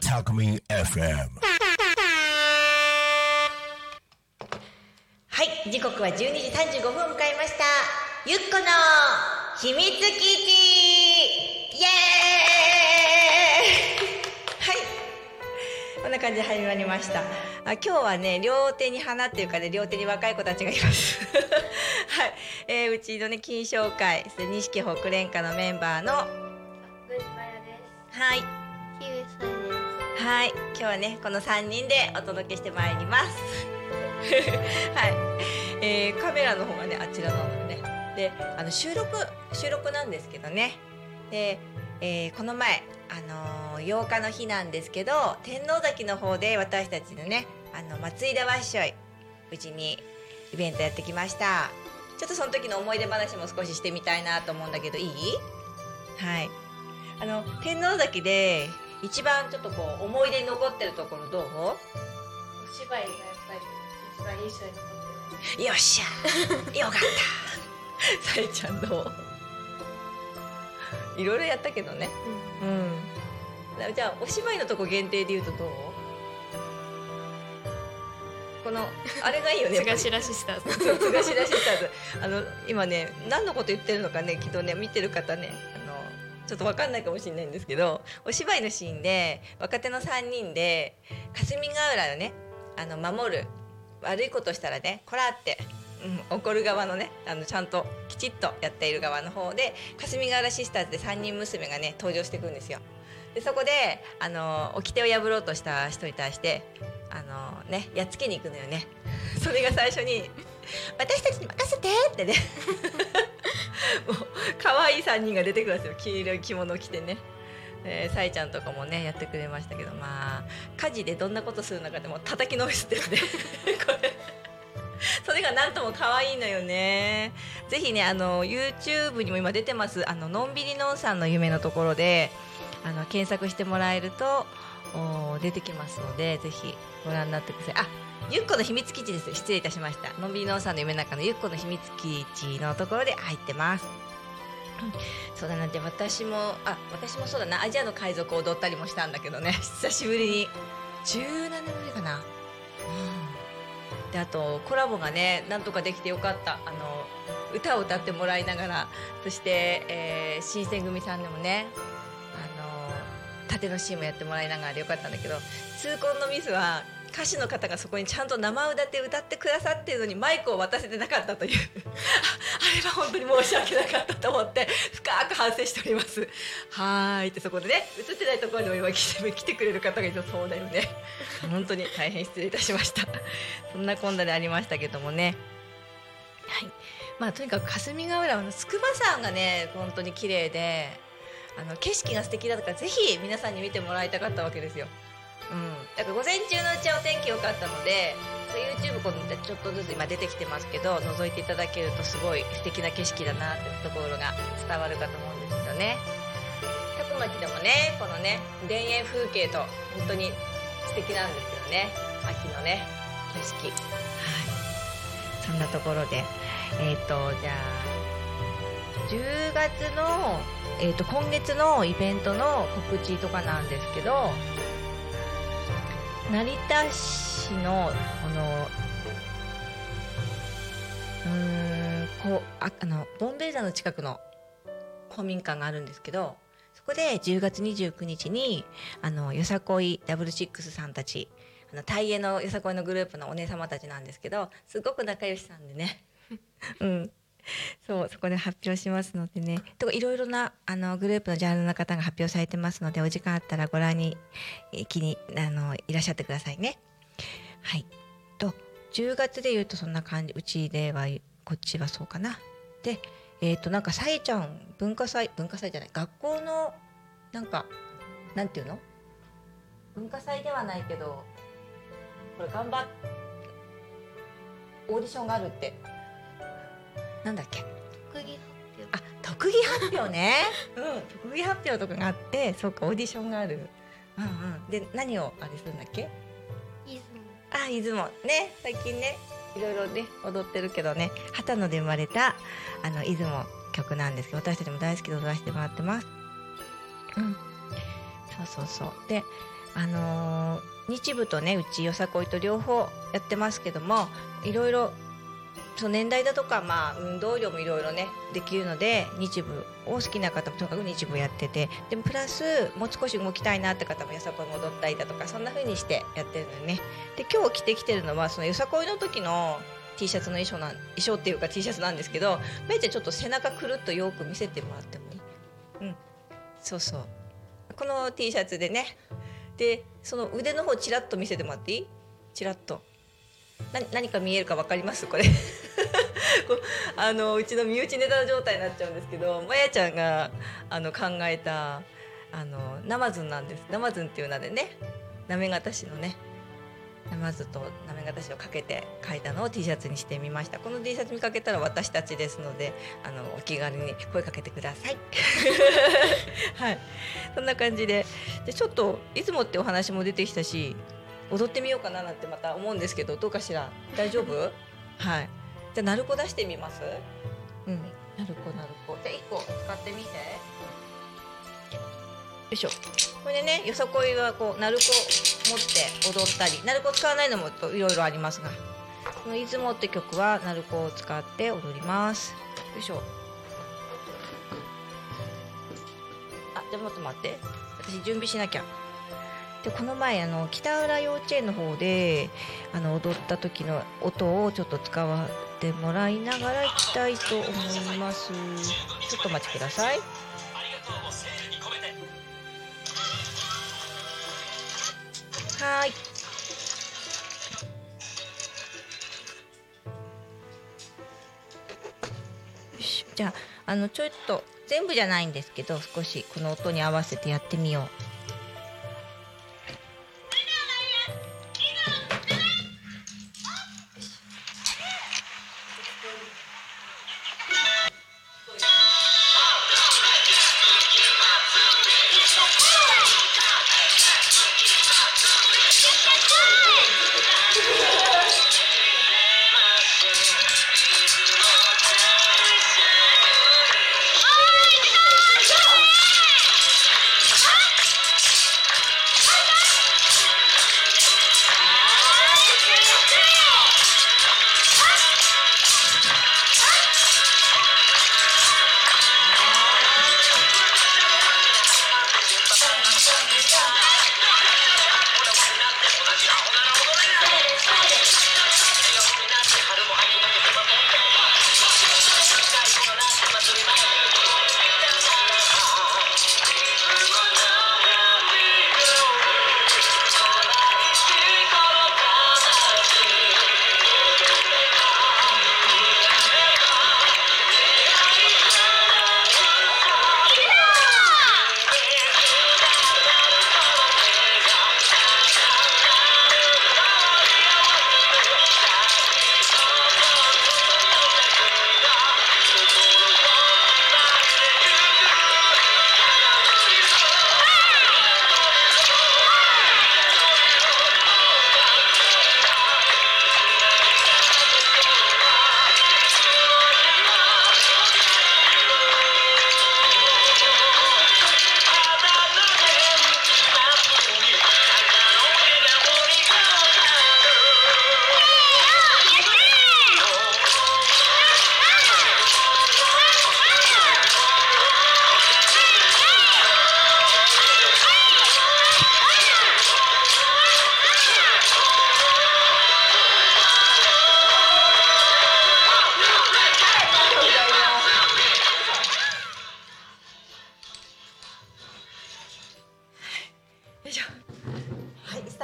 Takumi FM. はい、時刻は12時35分を迎えました。ゆっこの秘密基地イエーイはい。こんな感じで始まりました。あ今日はね、両手に花っていうかね、両手に若い子たちがいます。はい。えーうちのね、金賞会、そして錦北連歌のメンバーの。はい。はい、今日はねこの3人でお届けしてまいります。はい、えーカメラの方がねあちらなのでね。で、あの収録収録なんですけどね。で、えーこの前あのー8日の日なんですけど天王崎の方で私たちのねあの松井田わっしょいうちにイベントやってきました。ちょっとその時の思い出話も少ししてみたいなと思うんだけどいい？はい。あの天王崎で一番ちょっとこう思い出に残ってるところどう？お芝居がやっぱり一番印象に残ってよっしゃ。よかった。さえちゃんどう？いろいろやったけどね。うん。じゃあお芝居のとこ限定で言うとどう？このあれがいいよねます。津頭シスターズ。そう津頭シスターズあの今ね何のこと言ってるのかねきっとね見てる方ねあのちょっと分かんないかもしれないんですけどお芝居のシーンで若手の3人で霞ヶ浦のねあの守る悪いことしたらねこらって、うん、怒る側のねあのちゃんときちっとやっている側の方で霞ヶ浦シスターズで3人娘がね登場してくるんですよ。でそこであの掟を破ろうとした人に対してあのねやっつけに行くのよね。それが最初に「私たちに任せて!」ってね もう可愛い3人が出てくるんですよ黄色い着物を着てね。えー、さえちゃんとかもねやってくれましたけどまあ火事でどんなことするのかでも叩きのめすってね これそれがなんとも可愛いのよねぜひねあの YouTube にも今出てますあののんびりのんさんの夢のところであの検索してもらえるとお出てきますのでぜひご覧になってください。あゆっこの秘密基地です。失礼いたしました。のんびりのんさんの夢の中のゆっこの秘密基地のところで入ってます。そうだなで私もあ私もそうだな。アジアの海賊を踊ったりもしたんだけどね。久しぶりに。17年ぶりかな。うん。であとコラボがねなんとかできてよかった。あの歌を歌ってもらいながらそして、えー新選組さんでもね縦のシーンもやってもらいながらでよかったんだけど痛恨のミスは歌手の方がそこにちゃんと生歌で歌ってくださってるのにマイクを渡せてなかったという。あれは本当に申し訳なかったと思って深く反省しております。はーいってそこでね映ってないところにも今来て来てくれる方がいてそうだよね。本当に大変失礼いたしました。そんなこんなでありましたけどもね。はい。まあとにかく霞ヶ浦の筑波山がね本当に綺麗であの景色が素敵だとかぜひ皆さんに見てもらいたかったわけですよ。うん、だから午前中のうちはお天気良かったので YouTube こうちょっとずつ今出てきてますけど覗いていただけるとすごい素敵な景色だなってところが伝わるかと思うんですよね。タコ町でもねこのね田園風景と本当に素敵なんですよね秋のね景色はいそんなところでえっ、とじゃあ10月の、えー、と今月のイベントの告知とかなんですけど成田市のこのうーんこうああのボンベイザの近くの公民館があるんですけどそこで10月29日にあのよさこいダブルシックスさんたちあのタイエのよさこいのグループのお姉様たちなんですけどすごく仲良しさんでね。うん そうそこで発表しますのでねといろいろなあのグループのジャンルの方が発表されてますのでお時間あったらご覧に気にあのいらっしゃってくださいね。はいと10月でいうとそんな感じうちではこっちはそうかな。でえっ、となんかさえちゃん文化祭文化祭じゃない学校のなんかなんていうの？文化祭ではないけどこれ頑張っオーディションがあるってなんだっけ？特技あ特技発表ね。うん特技発表とかがあってそうかオーディションがある。うんうん。で何をあれするんだっけ？いつもあ出雲ね。最近ねいろいろね踊ってるけどね。旗野で生まれたあの出雲曲なんですけど私たちも大好きで踊らせてもらってます。うん、そうそうそう。であのー日舞とねうちよさこいと両方やってますけどもいろいろそう年代だとか、まあ、運動量もいろいろねできるので日舞を好きな方もとにかく日舞やっててでもプラスもう少し動きたいなって方もよさこい戻ったりだとかそんな風にしてやってるのよね。で今日着てきてるのはそのよさこいの時の T シャツの衣装なん衣装っていうか T シャツなんですけどめいちゃんちょっと背中くるっとよく見せてもらってもいい。うん。そうそう。この T シャツでね。でその腕の方ちらっと見せてもらっていい？ちらっと。な何か見えるか分かります？これ。あのうちの身内ネタ状態になっちゃうんですけどまやちゃんがあの考えたあのナマズンなんです。ナマズンっていう名でね行方市のねナマズと行方市をかけて書いたのを T シャツにしてみました。この T シャツ見かけたら私たちですのであのお気軽に声かけてください。はい。そんな感じで。でちょっと出雲ってお話も出てきたし踊ってみようかななんてまた思うんですけどどうかしら？大丈夫？はい。じゃあ鳴子出してみます？うん。鳴子鳴子。じゃあ1個使ってみて。よいしょ。これでねよさこいはこう鳴子持って踊ったり。鳴子使わないのもいろいろありますが。この「出雲」って曲は鳴子を使って踊ります。よいしょ。あじゃあもっと待って。私準備しなきゃ。でこの前あの北浦幼稚園の方であの踊った時の音をちょっと使わせてもらいながらいきたいと思います。ちょっとお待ちください。はい。じゃああのちょっと全部じゃないんですけど少しこの音に合わせてやってみよう。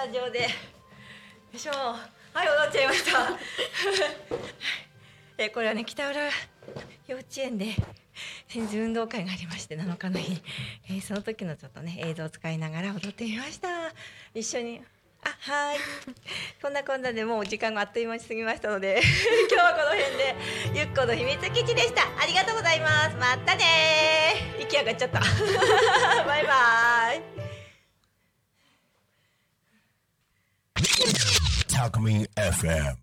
タジオで。よいしょ。はい踊っちゃいました。えこれはね北浦幼稚園で先日運動会がありまして7日の日、えーその時のちょっとね映像を使いながら踊ってみました。一緒に。あはい。こんなこんなでもう時間があっという間に過ぎましたので 今日はこの辺でゆっこの秘密基地でした。ありがとうございます。またね息上がっちゃった。バイバイ。Alchemy FM.